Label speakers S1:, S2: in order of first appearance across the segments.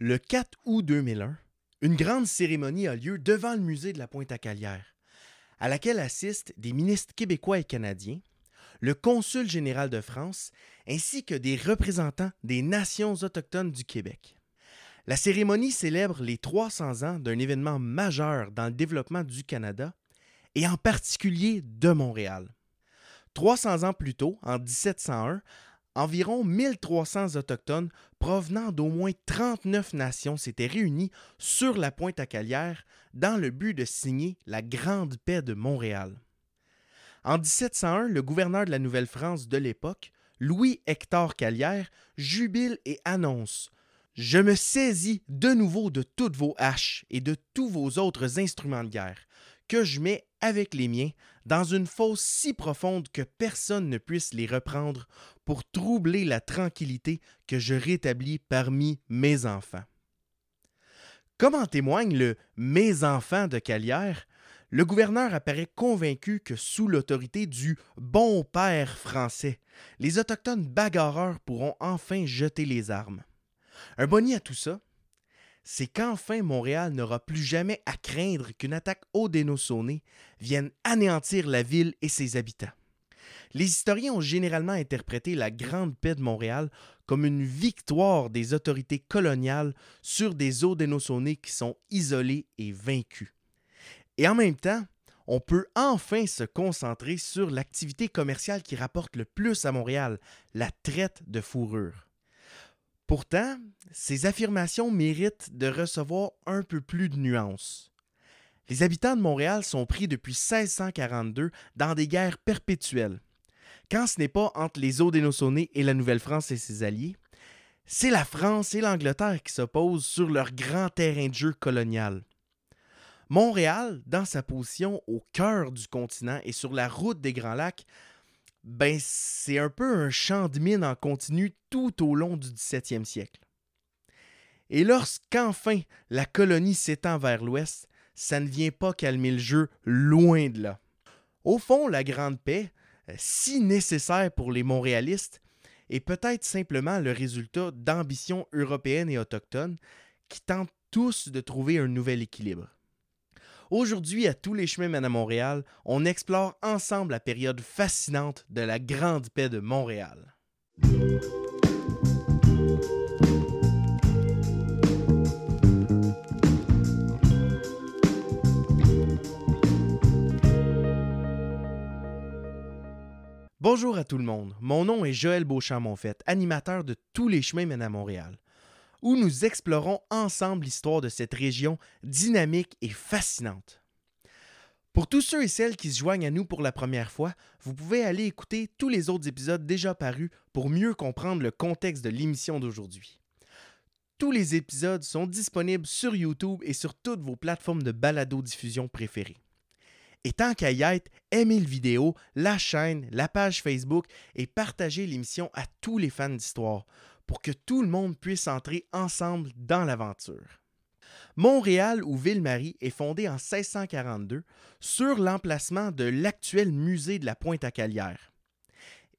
S1: Le 4 août 2001, une grande cérémonie a lieu devant le musée de la Pointe-à-Calière, à laquelle assistent des ministres québécois et canadiens, le consul général de France, ainsi que des représentants des nations autochtones du Québec. La cérémonie célèbre les 300 ans d'un événement majeur dans le développement du Canada, et en particulier de Montréal. 300 ans plus tôt, en 1701, environ 1300 Autochtones provenant d'au moins 39 nations s'étaient réunis sur la pointe à Calière dans le but de signer la Grande Paix de Montréal. En 1701, le gouverneur de la Nouvelle-France de l'époque, Louis-Hector Calière, jubile et annonce Je me saisis de nouveau de toutes vos haches et de tous vos autres instruments de guerre, que je mets avec les miens dans une fosse si profonde que personne ne puisse les reprendre pour troubler la tranquillité que je rétablis parmi mes enfants. Comme en témoigne le Mes enfants de Calière, le gouverneur apparaît convaincu que sous l'autorité du bon père français, les Autochtones bagarreurs pourront enfin jeter les armes. Un boni à tout ça, c'est qu'enfin Montréal n'aura plus jamais à craindre qu'une attaque haudénosonnée vienne anéantir la ville et ses habitants. Les historiens ont généralement interprété la Grande Paix de Montréal comme une victoire des autorités coloniales sur des haudénosonnés qui sont isolés et vaincus. Et en même temps, on peut enfin se concentrer sur l'activité commerciale qui rapporte le plus à Montréal, la traite de fourrure. Pourtant, ces affirmations méritent de recevoir un peu plus de nuances. Les habitants de Montréal sont pris depuis 1642 dans des guerres perpétuelles. Quand ce n'est pas entre les Haudénosonnais et la Nouvelle-France et ses alliés, c'est la France et l'Angleterre qui s'opposent sur leur grand terrain de jeu colonial. Montréal, dans sa position au cœur du continent et sur la route des Grands Lacs, ben c'est un peu un champ de mine en continu tout au long du 17e siècle. Et lorsqu'enfin la colonie s'étend vers l'ouest, ça ne vient pas calmer le jeu loin de là. Au fond, la Grande Paix, euh, si nécessaire pour les Montréalistes, est peut-être simplement le résultat d'ambitions européennes et autochtones qui tentent tous de trouver un nouvel équilibre. Aujourd'hui, à tous les chemins mènent à Montréal, on explore ensemble la période fascinante de la Grande Paix de Montréal. Bonjour à tout le monde, mon nom est Joël Beauchamp-Monfette, animateur de Tous les chemins mènent à Montréal où nous explorons ensemble l'histoire de cette région dynamique et fascinante. Pour tous ceux et celles qui se joignent à nous pour la première fois, vous pouvez aller écouter tous les autres épisodes déjà parus pour mieux comprendre le contexte de l'émission d'aujourd'hui. Tous les épisodes sont disponibles sur YouTube et sur toutes vos plateformes de balado-diffusion préférées. Et tant qu'à y être, aimez le vidéo, la chaîne, la page Facebook et partagez l'émission à tous les fans d'histoire pour que tout le monde puisse entrer ensemble dans l'aventure. Montréal ou Ville-Marie est fondée en 1642 sur l'emplacement de l'actuel musée de la Pointe-à-Calière.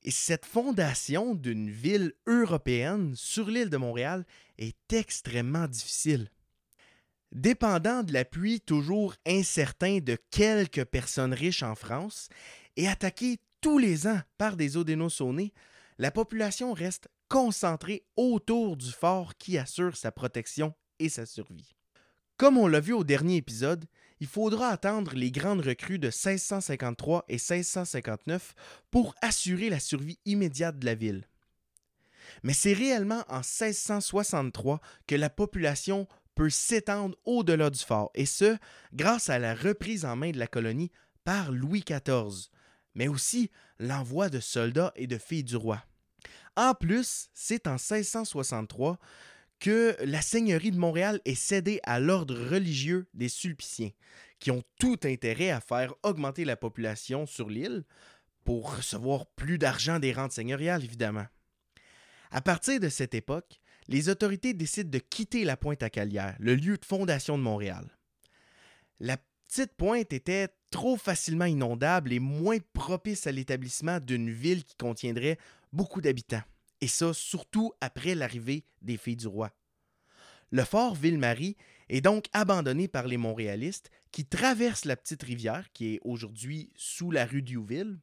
S1: Et cette fondation d'une ville européenne sur l'île de Montréal est extrêmement difficile. Dépendant de l'appui toujours incertain de quelques personnes riches en France et attaquée tous les ans par des Haudénosaunés, la population reste concentré autour du fort qui assure sa protection et sa survie. Comme on l'a vu au dernier épisode, il faudra attendre les grandes recrues de 1653 et 1659 pour assurer la survie immédiate de la ville. Mais c'est réellement en 1663 que la population peut s'étendre au-delà du fort, et ce, grâce à la reprise en main de la colonie par Louis XIV, mais aussi l'envoi de soldats et de filles du roi. En plus, c'est en 1663 que la seigneurie de Montréal est cédée à l'ordre religieux des Sulpiciens, qui ont tout intérêt à faire augmenter la population sur l'île pour recevoir plus d'argent des rentes seigneuriales, évidemment. À partir de cette époque, les autorités décident de quitter la pointe à Calière, le lieu de fondation de Montréal. Petite pointe était trop facilement inondable et moins propice à l'établissement d'une ville qui contiendrait beaucoup d'habitants, et ça surtout après l'arrivée des filles du roi. Le fort Ville-Marie est donc abandonné par les Montréalistes qui traversent la petite rivière qui est aujourd'hui sous la rue Diouville.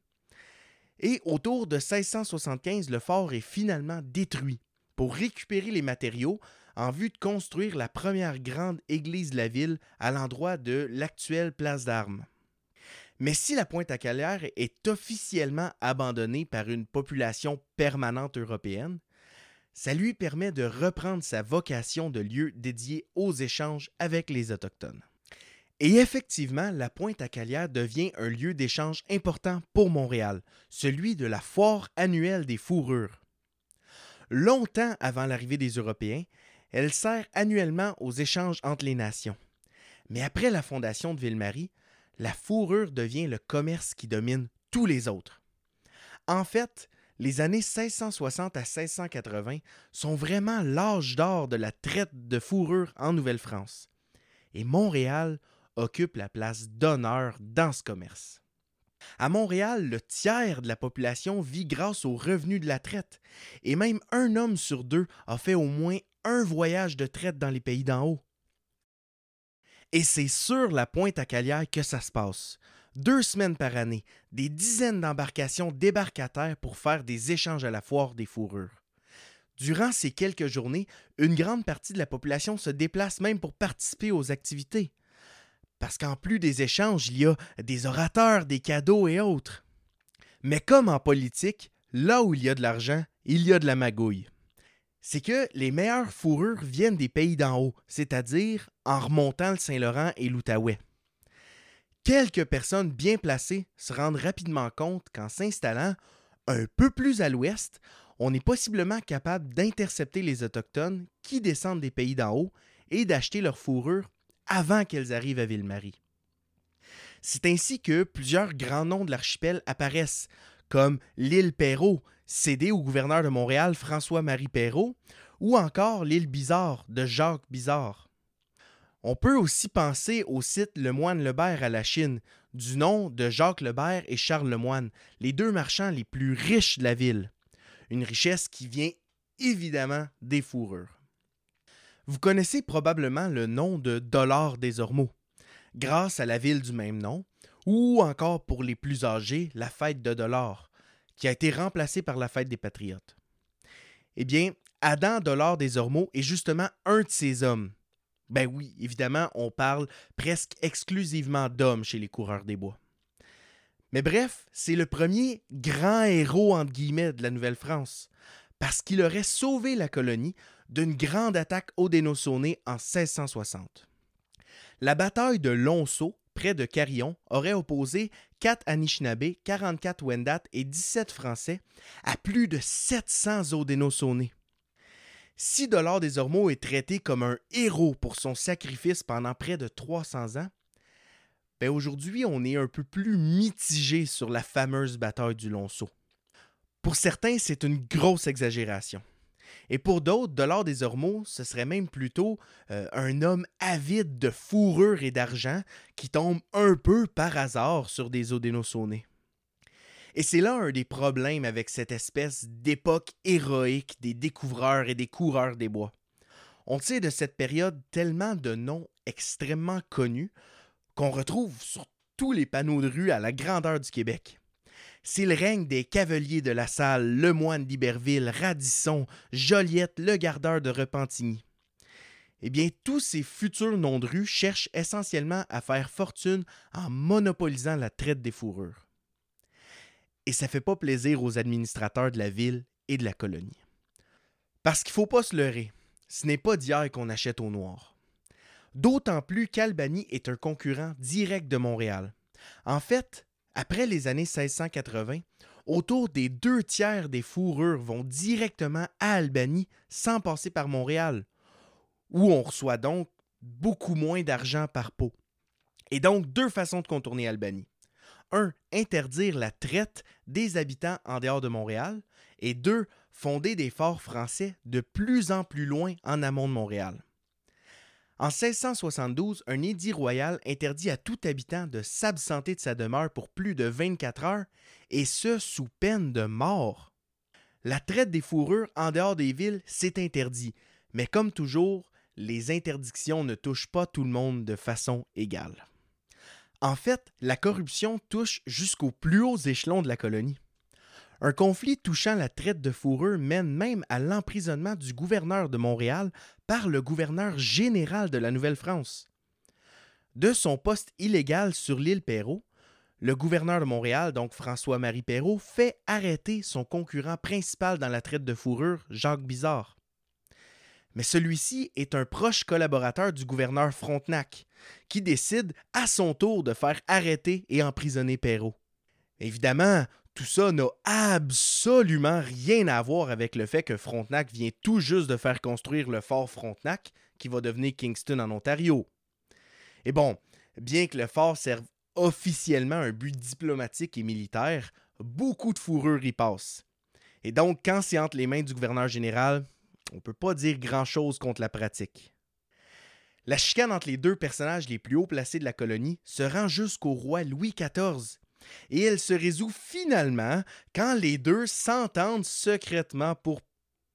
S1: Et autour de 1675, le fort est finalement détruit pour récupérer les matériaux en vue de construire la première grande église de la ville à l'endroit de l'actuelle place d'armes. Mais si la pointe à Calière est officiellement abandonnée par une population permanente européenne, ça lui permet de reprendre sa vocation de lieu dédié aux échanges avec les Autochtones. Et effectivement, la pointe à Calière devient un lieu d'échange important pour Montréal, celui de la foire annuelle des fourrures. Longtemps avant l'arrivée des Européens, elle sert annuellement aux échanges entre les nations. Mais après la fondation de Ville-Marie, la fourrure devient le commerce qui domine tous les autres. En fait, les années 1660 à 1680 sont vraiment l'âge d'or de la traite de fourrure en Nouvelle-France. Et Montréal occupe la place d'honneur dans ce commerce. À Montréal, le tiers de la population vit grâce aux revenus de la traite, et même un homme sur deux a fait au moins un voyage de traite dans les pays d'en haut. Et c'est sur la pointe à Calière que ça se passe. Deux semaines par année, des dizaines d'embarcations débarquent à terre pour faire des échanges à la foire des fourrures. Durant ces quelques journées, une grande partie de la population se déplace même pour participer aux activités. Parce qu'en plus des échanges, il y a des orateurs, des cadeaux et autres. Mais comme en politique, là où il y a de l'argent, il y a de la magouille c'est que les meilleures fourrures viennent des pays d'en haut, c'est-à-dire en remontant le Saint-Laurent et l'Outaouais. Quelques personnes bien placées se rendent rapidement compte qu'en s'installant un peu plus à l'ouest, on est possiblement capable d'intercepter les Autochtones qui descendent des pays d'en haut et d'acheter leurs fourrures avant qu'elles arrivent à Ville-Marie. C'est ainsi que plusieurs grands noms de l'archipel apparaissent, comme l'île Perrault, cédée au gouverneur de Montréal François-Marie Perrault, ou encore l'île Bizarre de Jacques Bizarre. On peut aussi penser au site Le Moine Lebert à la Chine, du nom de Jacques Lebert et Charles Lemoine, les deux marchands les plus riches de la ville. Une richesse qui vient évidemment des fourrures. Vous connaissez probablement le nom de Dollar des Ormeaux, grâce à la ville du même nom, ou encore pour les plus âgés, la fête de Dollar, qui a été remplacée par la fête des Patriotes. Eh bien, Adam Dollar des Ormeaux est justement un de ces hommes. Ben oui, évidemment, on parle presque exclusivement d'hommes chez les coureurs des bois. Mais bref, c'est le premier grand héros entre guillemets de la Nouvelle-France, parce qu'il aurait sauvé la colonie d'une grande attaque au Dénossonné en 1660. La bataille de Lonceau près de Carillon, aurait opposé 4 Anishinaabe, 44 Wendat et 17 Français à plus de 700 Odénosonés. Si Dollar des Ormeaux est traité comme un héros pour son sacrifice pendant près de 300 ans, ben aujourd'hui on est un peu plus mitigé sur la fameuse bataille du Lonceau. Pour certains, c'est une grosse exagération. Et pour d'autres, Dollar des Ormeaux, ce serait même plutôt euh, un homme avide de fourrure et d'argent qui tombe un peu par hasard sur des Odénosonés. Et c'est là un des problèmes avec cette espèce d'époque héroïque des découvreurs et des coureurs des bois. On sait de cette période tellement de noms extrêmement connus qu'on retrouve sur tous les panneaux de rue à la grandeur du Québec. Le règne des cavaliers de la salle, le moine d'Iberville, Radisson, Joliette, le gardeur de Repentigny. Eh bien, tous ces futurs noms de rue cherchent essentiellement à faire fortune en monopolisant la traite des fourrures. Et ça fait pas plaisir aux administrateurs de la ville et de la colonie. Parce qu'il faut pas se leurrer, ce n'est pas d'hier qu'on achète au noir. D'autant plus qu'Albany est un concurrent direct de Montréal. En fait, après les années 1680, autour des deux tiers des fourrures vont directement à Albany sans passer par Montréal, où on reçoit donc beaucoup moins d'argent par pot. Et donc deux façons de contourner Albany. Un, interdire la traite des habitants en dehors de Montréal. Et deux, fonder des forts français de plus en plus loin en amont de Montréal. En 1672, un édit royal interdit à tout habitant de s'absenter de sa demeure pour plus de 24 heures, et ce sous peine de mort. La traite des fourrures en dehors des villes, s'est interdit, mais comme toujours, les interdictions ne touchent pas tout le monde de façon égale. En fait, la corruption touche jusqu'aux plus hauts échelons de la colonie. Un conflit touchant la traite de fourrure mène même à l'emprisonnement du gouverneur de Montréal par le gouverneur général de la Nouvelle-France. De son poste illégal sur l'île Perrault, le gouverneur de Montréal, donc François-Marie Perrault, fait arrêter son concurrent principal dans la traite de fourrure, Jacques Bizarre. Mais celui-ci est un proche collaborateur du gouverneur Frontenac, qui décide à son tour de faire arrêter et emprisonner Perrault. Évidemment, tout ça n'a absolument rien à voir avec le fait que Frontenac vient tout juste de faire construire le fort Frontenac, qui va devenir Kingston en Ontario. Et bon, bien que le fort serve officiellement un but diplomatique et militaire, beaucoup de fourrure y passe. Et donc, quand c'est entre les mains du gouverneur général, on ne peut pas dire grand-chose contre la pratique. La chicane entre les deux personnages les plus haut placés de la colonie se rend jusqu'au roi Louis XIV, et elle se résout finalement quand les deux s'entendent secrètement pour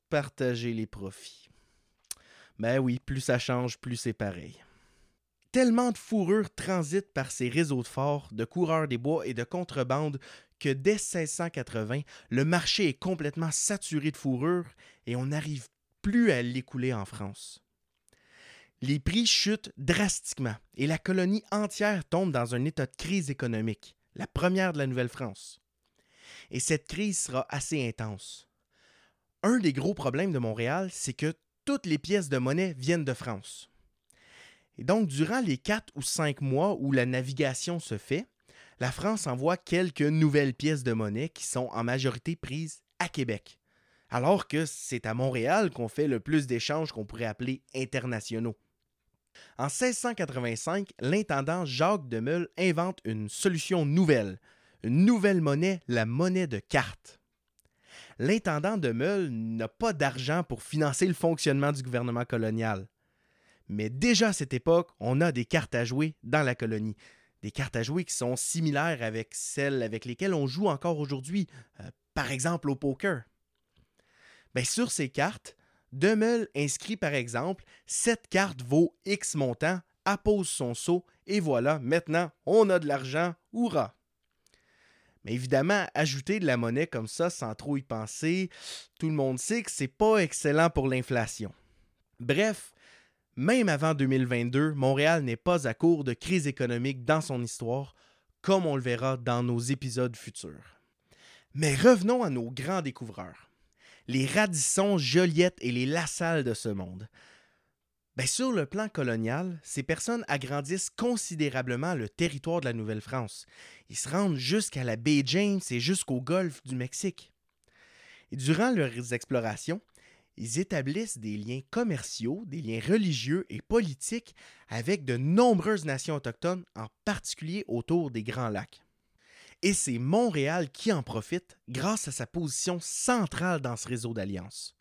S1: partager les profits. Ben oui, plus ça change, plus c'est pareil. Tellement de fourrure transite par ces réseaux de forts, de coureurs des bois et de contrebande que dès 1680, le marché est complètement saturé de fourrure et on n'arrive plus à l'écouler en France. Les prix chutent drastiquement et la colonie entière tombe dans un état de crise économique, la première de la Nouvelle-France. Et cette crise sera assez intense. Un des gros problèmes de Montréal, c'est que toutes les pièces de monnaie viennent de France. Et donc, durant les quatre ou cinq mois où la navigation se fait, la France envoie quelques nouvelles pièces de monnaie qui sont en majorité prises à Québec, alors que c'est à Montréal qu'on fait le plus d'échanges qu'on pourrait appeler internationaux. En 1685, l'intendant Jacques de Meul invente une solution nouvelle, une nouvelle monnaie, la monnaie de carte. L'intendant de Meul n'a pas d'argent pour financer le fonctionnement du gouvernement colonial. Mais déjà à cette époque, on a des cartes à jouer dans la colonie. Des cartes à jouer qui sont similaires avec celles avec lesquelles on joue encore aujourd'hui, euh, par exemple au poker. Bien, sur ces cartes, Demel inscrit par exemple cette carte vaut X montant, appose son saut et voilà, maintenant on a de l'argent, hurrah! Mais évidemment, ajouter de la monnaie comme ça sans trop y penser, tout le monde sait que c'est pas excellent pour l'inflation. Bref, même avant 2022, Montréal n'est pas à court de crise économique dans son histoire, comme on le verra dans nos épisodes futurs. Mais revenons à nos grands découvreurs, les Radisson, Joliette et les Lassalle de ce monde. Ben, sur le plan colonial, ces personnes agrandissent considérablement le territoire de la Nouvelle-France. Ils se rendent jusqu'à la baie James et jusqu'au golfe du Mexique. Et durant leurs explorations, ils établissent des liens commerciaux, des liens religieux et politiques avec de nombreuses nations autochtones, en particulier autour des Grands Lacs. Et c'est Montréal qui en profite grâce à sa position centrale dans ce réseau d'alliances.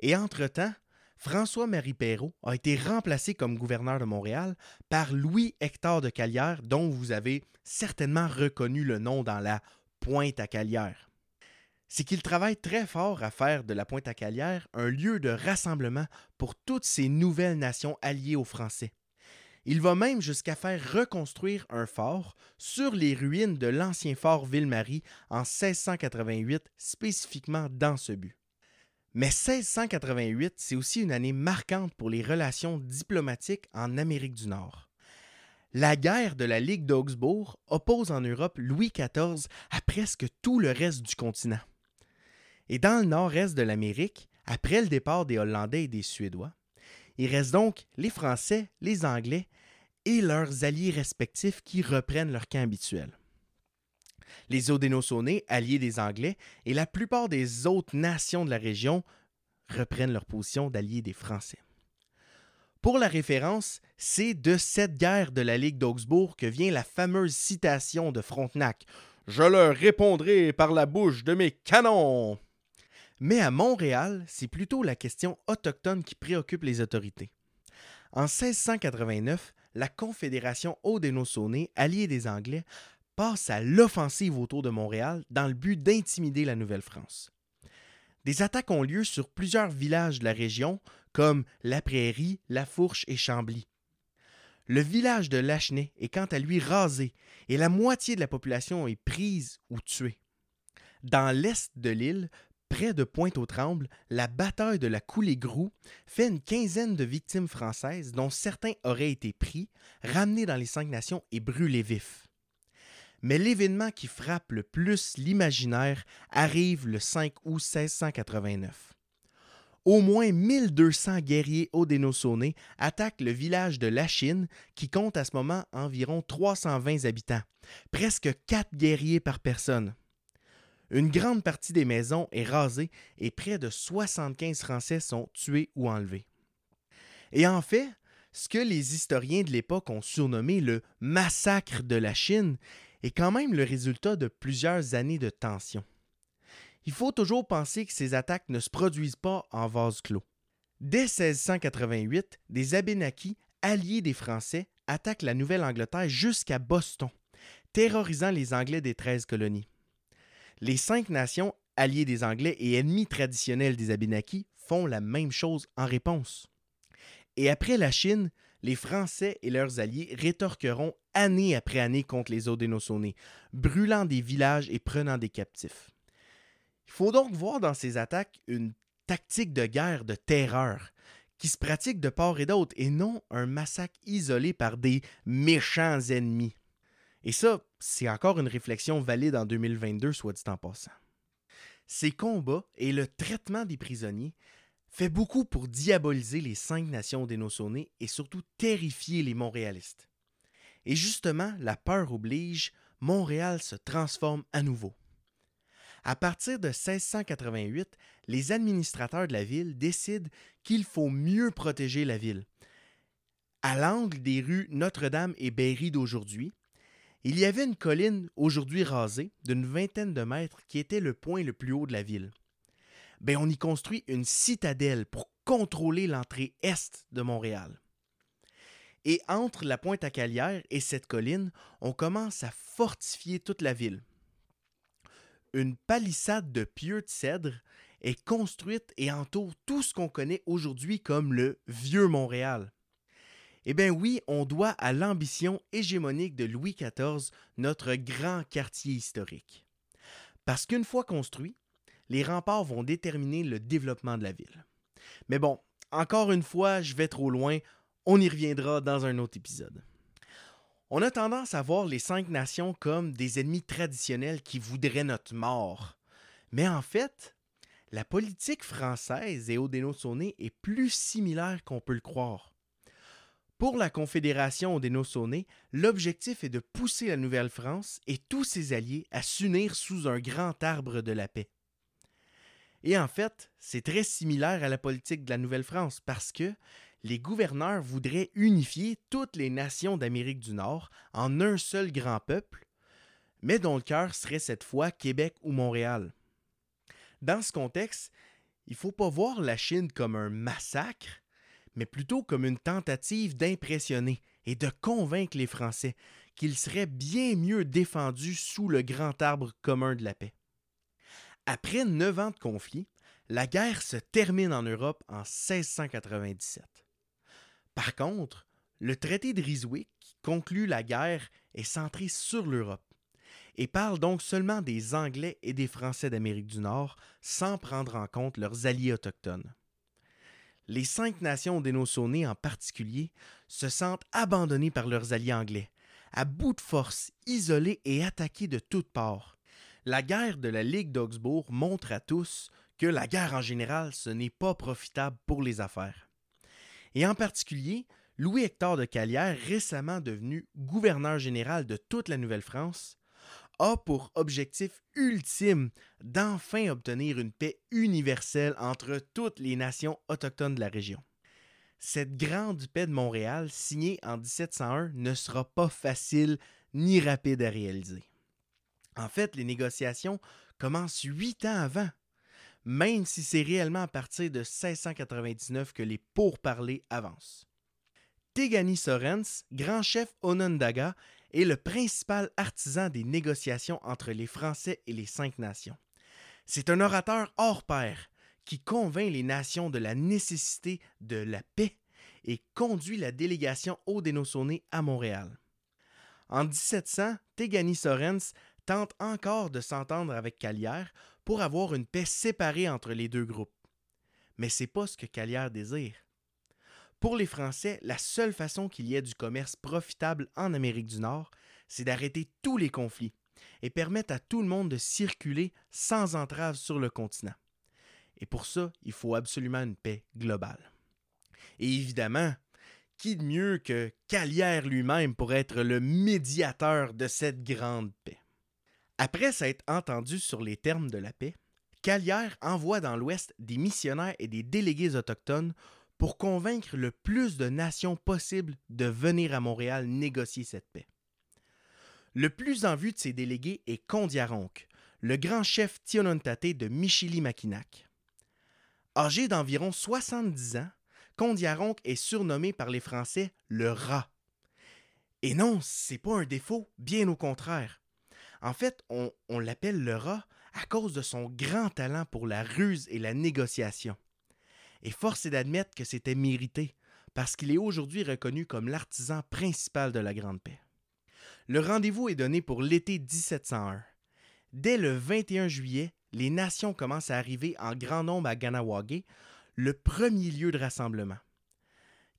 S1: Et entre-temps, François-Marie Perrault a été remplacé comme gouverneur de Montréal par Louis-Hector de Calière, dont vous avez certainement reconnu le nom dans la Pointe à Calière c'est qu'il travaille très fort à faire de la Pointe à Calière un lieu de rassemblement pour toutes ces nouvelles nations alliées aux Français. Il va même jusqu'à faire reconstruire un fort sur les ruines de l'ancien fort Ville-Marie en 1688, spécifiquement dans ce but. Mais 1688, c'est aussi une année marquante pour les relations diplomatiques en Amérique du Nord. La guerre de la Ligue d'Augsbourg oppose en Europe Louis XIV à presque tout le reste du continent. Et dans le nord-est de l'Amérique, après le départ des Hollandais et des Suédois, il reste donc les Français, les Anglais et leurs alliés respectifs qui reprennent leur camp habituel. Les Haudenosaunee, alliés des Anglais, et la plupart des autres nations de la région reprennent leur position d'alliés des Français. Pour la référence, c'est de cette guerre de la Ligue d'Augsbourg que vient la fameuse citation de Frontenac Je leur répondrai par la bouche de mes canons. Mais à Montréal, c'est plutôt la question autochtone qui préoccupe les autorités. En 1689, la Confédération Haudenosaunee, alliée des Anglais, passe à l'offensive autour de Montréal dans le but d'intimider la Nouvelle-France. Des attaques ont lieu sur plusieurs villages de la région, comme La Prairie, La Fourche et Chambly. Le village de Lachenay est quant à lui rasé et la moitié de la population est prise ou tuée. Dans l'est de l'île, près de Pointe-aux-Trembles, la bataille de la Coulée-Grou fait une quinzaine de victimes françaises dont certains auraient été pris, ramenés dans les cinq nations et brûlés vifs. Mais l'événement qui frappe le plus l'imaginaire arrive le 5 août 1689 au moins 1200 guerriers odénosonais attaquent le village de Lachine, qui compte à ce moment environ 320 habitants, presque 4 guerriers par personne. Une grande partie des maisons est rasée et près de 75 Français sont tués ou enlevés. Et en fait, ce que les historiens de l'époque ont surnommé le massacre de la Chine est quand même le résultat de plusieurs années de tension il faut toujours penser que ces attaques ne se produisent pas en vase clos. Dès 1688, des Abénakis, alliés des Français, attaquent la Nouvelle-Angleterre jusqu'à Boston, terrorisant les Anglais des treize colonies. Les cinq nations, alliées des Anglais et ennemis traditionnels des Abénakis, font la même chose en réponse. Et après la Chine, les Français et leurs alliés rétorqueront année après année contre les Odénosonés, brûlant des villages et prenant des captifs. Il faut donc voir dans ces attaques une tactique de guerre de terreur qui se pratique de part et d'autre et non un massacre isolé par des méchants ennemis. Et ça, c'est encore une réflexion valide en 2022, soit dit en passant. Ces combats et le traitement des prisonniers fait beaucoup pour diaboliser les cinq nations dénoçonnées et surtout terrifier les Montréalistes. Et justement, la peur oblige, Montréal se transforme à nouveau. À partir de 1688, les administrateurs de la ville décident qu'il faut mieux protéger la ville. À l'angle des rues Notre-Dame et Berry d'aujourd'hui, il y avait une colline aujourd'hui rasée d'une vingtaine de mètres qui était le point le plus haut de la ville. Ben, on y construit une citadelle pour contrôler l'entrée est de Montréal. Et entre la pointe à Calière et cette colline, on commence à fortifier toute la ville une palissade de pieux de cèdre est construite et entoure tout ce qu'on connaît aujourd'hui comme le Vieux Montréal. Eh bien oui, on doit à l'ambition hégémonique de Louis XIV notre grand quartier historique. Parce qu'une fois construit, les remparts vont déterminer le développement de la ville. Mais bon, encore une fois, je vais trop loin, on y reviendra dans un autre épisode. On a tendance à voir les cinq nations comme des ennemis traditionnels qui voudraient notre mort. Mais en fait, la politique française et Haudenosaunee est plus similaire qu'on peut le croire. Pour la Confédération Haudenosaunee, l'objectif est de pousser la Nouvelle-France et tous ses alliés à s'unir sous un grand arbre de la paix. Et en fait, c'est très similaire à la politique de la Nouvelle-France parce que les gouverneurs voudraient unifier toutes les nations d'Amérique du Nord en un seul grand peuple, mais dont le cœur serait cette fois Québec ou Montréal. Dans ce contexte, il ne faut pas voir la Chine comme un massacre, mais plutôt comme une tentative d'impressionner et de convaincre les Français qu'ils seraient bien mieux défendus sous le grand arbre commun de la paix. Après neuf ans de conflit, la guerre se termine en Europe en 1697. Par contre, le traité de Ryswick, qui conclut la guerre, est centré sur l'Europe et parle donc seulement des Anglais et des Français d'Amérique du Nord sans prendre en compte leurs alliés autochtones. Les cinq nations dénoçonnées en particulier se sentent abandonnées par leurs alliés anglais, à bout de force, isolées et attaquées de toutes parts. La guerre de la Ligue d'Augsbourg montre à tous que la guerre en général, ce n'est pas profitable pour les affaires et en particulier Louis-Hector de Calière, récemment devenu gouverneur général de toute la Nouvelle-France, a pour objectif ultime d'enfin obtenir une paix universelle entre toutes les nations autochtones de la région. Cette grande paix de Montréal, signée en 1701, ne sera pas facile ni rapide à réaliser. En fait, les négociations commencent huit ans avant même si c'est réellement à partir de 1699 que les pourparlers avancent. Tegani Sorens, grand chef Onondaga, est le principal artisan des négociations entre les Français et les Cinq Nations. C'est un orateur hors pair qui convainc les nations de la nécessité de la paix et conduit la délégation Haudenosaunee à Montréal. En 1700, Tegani Sorens tente encore de s'entendre avec Calière pour avoir une paix séparée entre les deux groupes. Mais c'est pas ce que Calière désire. Pour les Français, la seule façon qu'il y ait du commerce profitable en Amérique du Nord, c'est d'arrêter tous les conflits et permettre à tout le monde de circuler sans entrave sur le continent. Et pour ça, il faut absolument une paix globale. Et évidemment, qui de mieux que Calière lui-même pour être le médiateur de cette grande paix? Après s'être entendu sur les termes de la paix, Calière envoie dans l'Ouest des missionnaires et des délégués autochtones pour convaincre le plus de nations possible de venir à Montréal négocier cette paix. Le plus en vue de ces délégués est Kondiaronk, le grand chef Tionontate de Michilimackinac. Âgé d'environ 70 ans, Kondiaronk est surnommé par les Français le rat. Et non, c'est pas un défaut, bien au contraire. En fait, on l'appelle le rat à cause de son grand talent pour la ruse et la négociation. Et force est d'admettre que c'était mérité, parce qu'il est aujourd'hui reconnu comme l'artisan principal de la Grande Paix. Le rendez-vous est donné pour l'été 1701. Dès le 21 juillet, les nations commencent à arriver en grand nombre à Ganawagé, le premier lieu de rassemblement.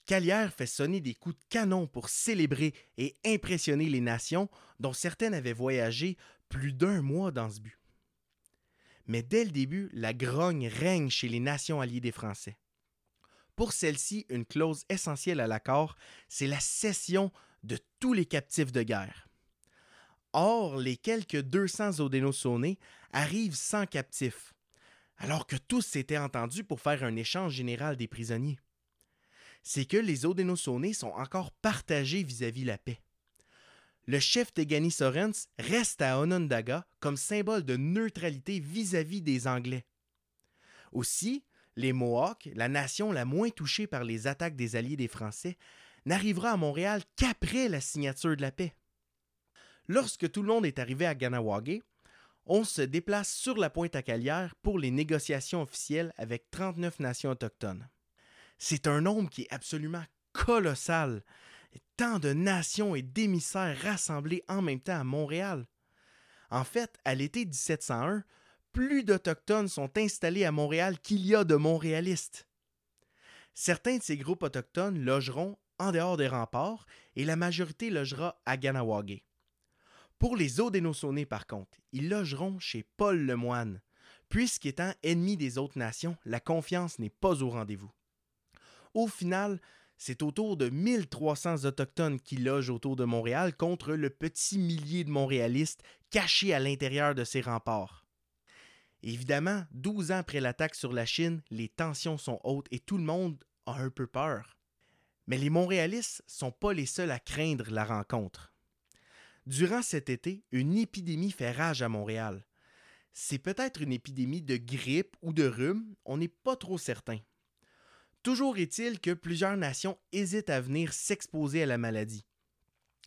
S1: Calière fait sonner des coups de canon pour célébrer et impressionner les nations dont certaines avaient voyagé plus d'un mois dans ce but. Mais dès le début, la grogne règne chez les nations alliées des Français. Pour celle-ci, une clause essentielle à l'accord, c'est la cession de tous les captifs de guerre. Or, les quelques 200 Odénosaunés arrivent sans captifs, alors que tous s'étaient entendus pour faire un échange général des prisonniers. C'est que les Odénosaunés sont encore partagés vis-à-vis -vis la paix. Le chef Tegani Sorens reste à Onondaga comme symbole de neutralité vis-à-vis -vis des Anglais. Aussi, les Mohawks, la nation la moins touchée par les attaques des alliés des Français, n'arrivera à Montréal qu'après la signature de la paix. Lorsque tout le monde est arrivé à Ganawagé, on se déplace sur la pointe à Calière pour les négociations officielles avec 39 nations autochtones. C'est un nombre qui est absolument colossal. Tant de nations et d'émissaires rassemblés en même temps à Montréal. En fait, à l'été 1701, plus d'Autochtones sont installés à Montréal qu'il y a de Montréalistes. Certains de ces groupes autochtones logeront en dehors des remparts et la majorité logera à Ganawagé. Pour les Haudenosaunee, par contre, ils logeront chez Paul Lemoine, puisqu'étant ennemis des autres nations, la confiance n'est pas au rendez-vous. Au final, c'est autour de 1300 Autochtones qui logent autour de Montréal contre le petit millier de Montréalistes cachés à l'intérieur de ces remparts. Évidemment, 12 ans après l'attaque sur la Chine, les tensions sont hautes et tout le monde a un peu peur. Mais les Montréalistes sont pas les seuls à craindre la rencontre. Durant cet été, une épidémie fait rage à Montréal. C'est peut-être une épidémie de grippe ou de rhume, on n'est pas trop certain. Toujours est-il que plusieurs nations hésitent à venir s'exposer à la maladie.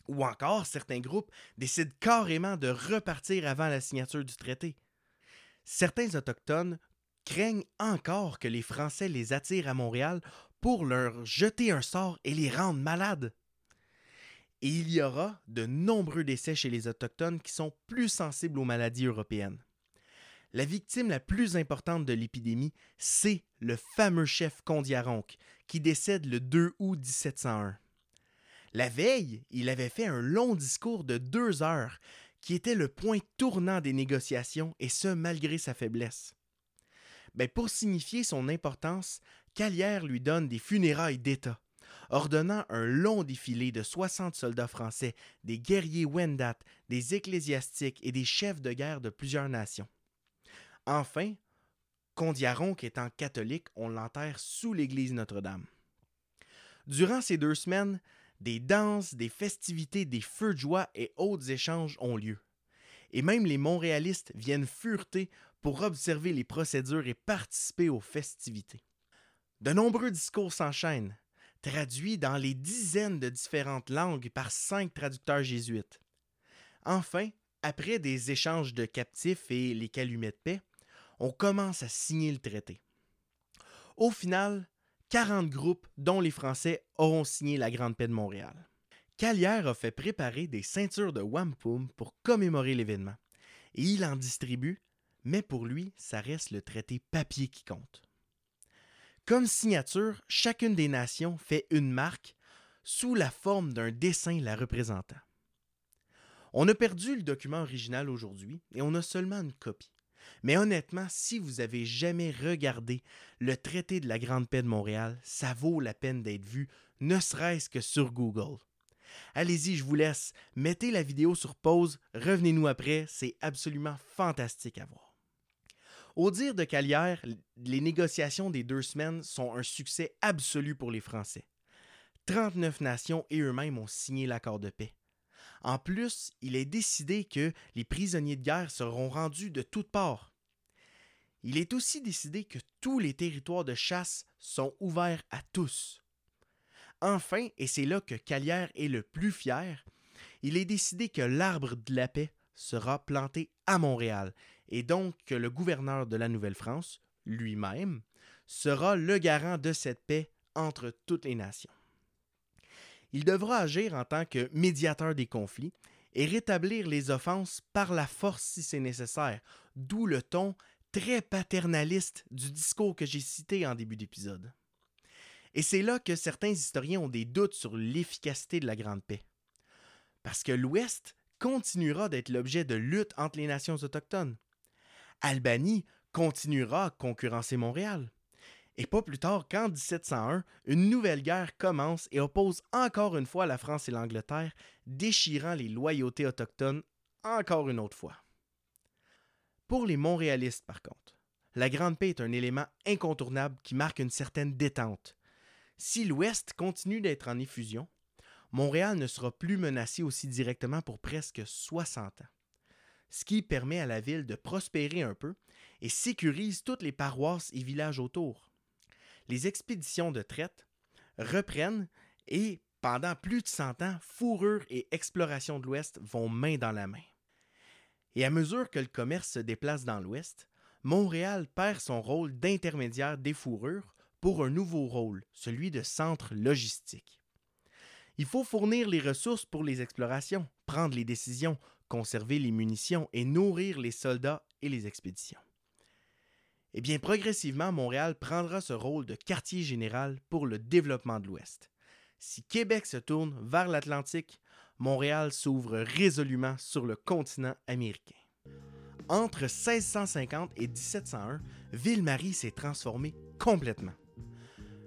S1: Ou encore, certains groupes décident carrément de repartir avant la signature du traité. Certains Autochtones craignent encore que les Français les attirent à Montréal pour leur jeter un sort et les rendre malades. Et il y aura de nombreux décès chez les Autochtones qui sont plus sensibles aux maladies européennes. La victime la plus importante de l'épidémie, c'est le fameux chef Condiaronc, qui décède le 2 août 1701. La veille, il avait fait un long discours de deux heures, qui était le point tournant des négociations, et ce malgré sa faiblesse. Ben, pour signifier son importance, Calière lui donne des funérailles d'État ordonnant un long défilé de 60 soldats français, des guerriers Wendat, des ecclésiastiques et des chefs de guerre de plusieurs nations. Enfin, Condiaronc étant catholique, on l'enterre sous l'église Notre-Dame. Durant ces deux semaines, des danses, des festivités, des feux de joie et autres échanges ont lieu. Et même les Montréalistes viennent fureter pour observer les procédures et participer aux festivités. De nombreux discours s'enchaînent, traduit dans les dizaines de différentes langues par cinq traducteurs jésuites. Enfin, après des échanges de captifs et les calumets de paix, on commence à signer le traité. Au final, 40 groupes, dont les Français, auront signé la Grande Paix de Montréal. Calière a fait préparer des ceintures de wampum pour commémorer l'événement. Et il en distribue, mais pour lui, ça reste le traité papier qui compte. Comme signature, chacune des nations fait une marque sous la forme d'un dessin la représentant. On a perdu le document original aujourd'hui et on a seulement une copie. Mais honnêtement, si vous avez jamais regardé le traité de la Grande Paix de Montréal, ça vaut la peine d'être vu, ne serait-ce que sur Google. Allez-y, je vous laisse. Mettez la vidéo sur pause, revenez-nous après, c'est absolument fantastique à voir. Au dire de Calière, les négociations des deux semaines sont un succès absolu pour les Français. 39 nations et eux-mêmes ont signé l'accord de paix. En plus, il est décidé que les prisonniers de guerre seront rendus de toutes parts. Il est aussi décidé que tous les territoires de chasse sont ouverts à tous. Enfin, et c'est là que Calière est le plus fier, il est décidé que l'arbre de la paix sera planté à Montréal et donc que le gouverneur de la Nouvelle-France, lui-même, sera le garant de cette paix entre toutes les nations. Il devra agir en tant que médiateur des conflits et rétablir les offenses par la force si c'est nécessaire, d'où le ton très paternaliste du discours que j'ai cité en début d'épisode. Et c'est là que certains historiens ont des doutes sur l'efficacité de la Grande Paix. Parce que l'Ouest continuera d'être l'objet de luttes entre les nations autochtones. Albanie continuera à concurrencer Montréal. Et pas plus tard qu'en 1701, une nouvelle guerre commence et oppose encore une fois la France et l'Angleterre, déchirant les loyautés autochtones encore une autre fois. Pour les montréalistes, par contre, la Grande Paix est un élément incontournable qui marque une certaine détente, si l'Ouest continue d'être en effusion, Montréal ne sera plus menacé aussi directement pour presque 60 ans, ce qui permet à la ville de prospérer un peu et sécurise toutes les paroisses et villages autour. Les expéditions de traite reprennent et, pendant plus de 100 ans, fourrure et exploration de l'Ouest vont main dans la main. Et à mesure que le commerce se déplace dans l'Ouest, Montréal perd son rôle d'intermédiaire des fourrures pour un nouveau rôle, celui de centre logistique. Il faut fournir les ressources pour les explorations, prendre les décisions, conserver les munitions et nourrir les soldats et les expéditions. Eh bien, progressivement, Montréal prendra ce rôle de quartier général pour le développement de l'Ouest. Si Québec se tourne vers l'Atlantique, Montréal s'ouvre résolument sur le continent américain. Entre 1650 et 1701, Ville-Marie s'est transformée complètement.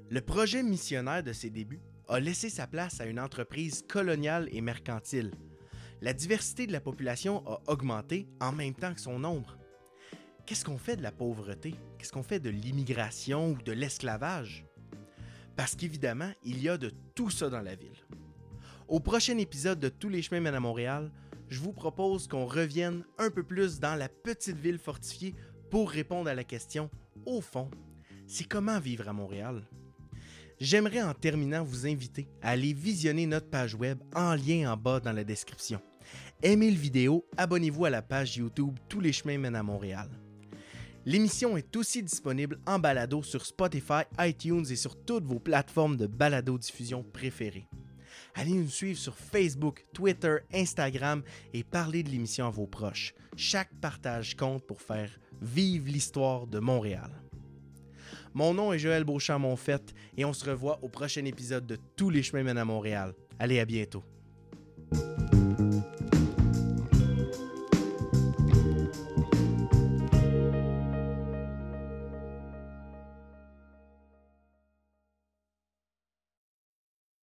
S1: Le projet missionnaire de ses débuts a laissé sa place à une entreprise coloniale et mercantile. La diversité de la population a augmenté en même temps que son nombre. Qu'est-ce qu'on fait de la pauvreté? Qu'est-ce qu'on fait de l'immigration ou de l'esclavage? Parce qu'évidemment, il y a de tout ça dans la ville. Au prochain épisode de Tous les chemins mènent à Montréal, je vous propose qu'on revienne un peu plus dans la petite ville fortifiée pour répondre à la question, au fond, c'est comment vivre à Montréal? J'aimerais en terminant vous inviter à aller visionner notre page web en lien en bas dans la description. Aimez le vidéo, abonnez-vous à la page YouTube Tous les chemins mènent à Montréal. L'émission est aussi disponible en balado sur Spotify, iTunes et sur toutes vos plateformes de balado-diffusion préférées. Allez nous suivre sur Facebook, Twitter, Instagram et parlez de l'émission à vos proches. Chaque partage compte pour faire vivre l'histoire de Montréal. Mon nom est Joël Beauchamp-Monfette et on se revoit au prochain épisode de Tous les chemins mènent à Montréal. Allez, à bientôt.